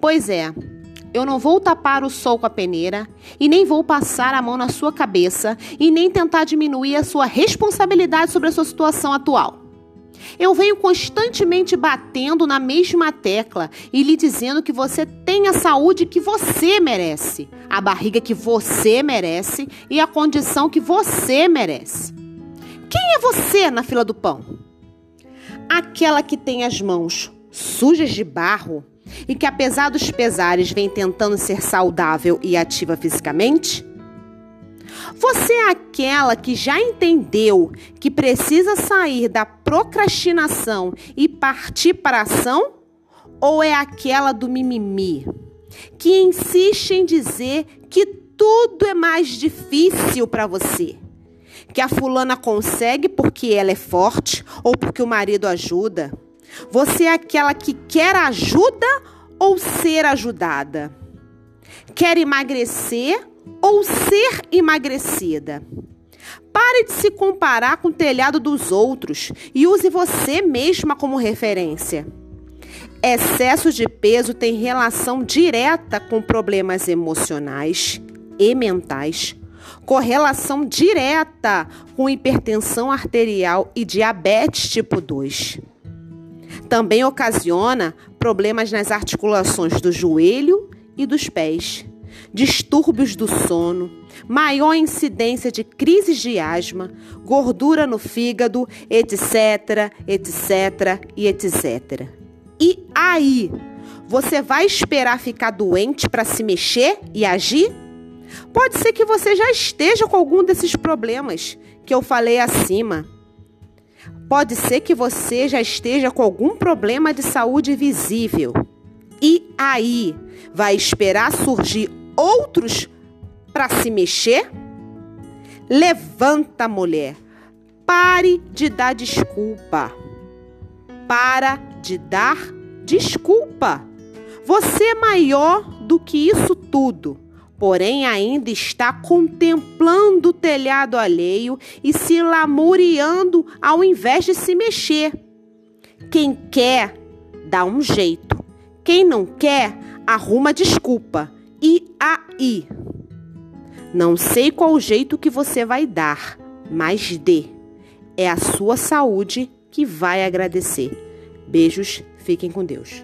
Pois é, eu não vou tapar o sol com a peneira e nem vou passar a mão na sua cabeça e nem tentar diminuir a sua responsabilidade sobre a sua situação atual. Eu venho constantemente batendo na mesma tecla e lhe dizendo que você tem a saúde que você merece, a barriga que você merece e a condição que você merece. Quem é você na fila do pão? Aquela que tem as mãos sujas de barro e que, apesar dos pesares, vem tentando ser saudável e ativa fisicamente? Você é aquela que já entendeu que precisa sair da procrastinação e partir para a ação? Ou é aquela do mimimi, que insiste em dizer que tudo é mais difícil para você? Que a fulana consegue porque ela é forte ou porque o marido ajuda? Você é aquela que quer ajuda ou ser ajudada? Quer emagrecer ou ser emagrecida? Pare de se comparar com o telhado dos outros e use você mesma como referência. Excesso de peso tem relação direta com problemas emocionais e mentais, correlação direta com hipertensão arterial e diabetes tipo 2. Também ocasiona problemas nas articulações do joelho e dos pés, distúrbios do sono, maior incidência de crises de asma, gordura no fígado, etc, etc e etc. E aí, você vai esperar ficar doente para se mexer e agir? Pode ser que você já esteja com algum desses problemas que eu falei acima. Pode ser que você já esteja com algum problema de saúde visível. E aí, vai esperar surgir outros para se mexer? Levanta, mulher. Pare de dar desculpa. Para de dar desculpa. Você é maior do que isso tudo porém ainda está contemplando o telhado alheio e se lamuriando ao invés de se mexer. Quem quer, dá um jeito. Quem não quer, arruma desculpa. E aí? Não sei qual jeito que você vai dar, mas dê. É a sua saúde que vai agradecer. Beijos, fiquem com Deus.